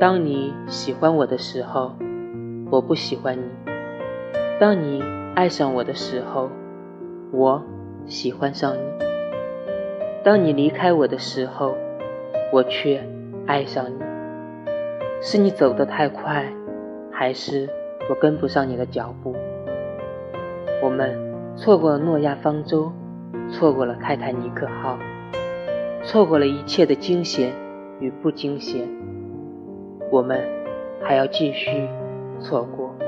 当你喜欢我的时候，我不喜欢你；当你爱上我的时候，我喜欢上你；当你离开我的时候，我却爱上你。是你走得太快，还是我跟不上你的脚步？我们错过了诺亚方舟，错过了泰坦尼克号，错过了一切的惊险与不惊险。我们还要继续错过。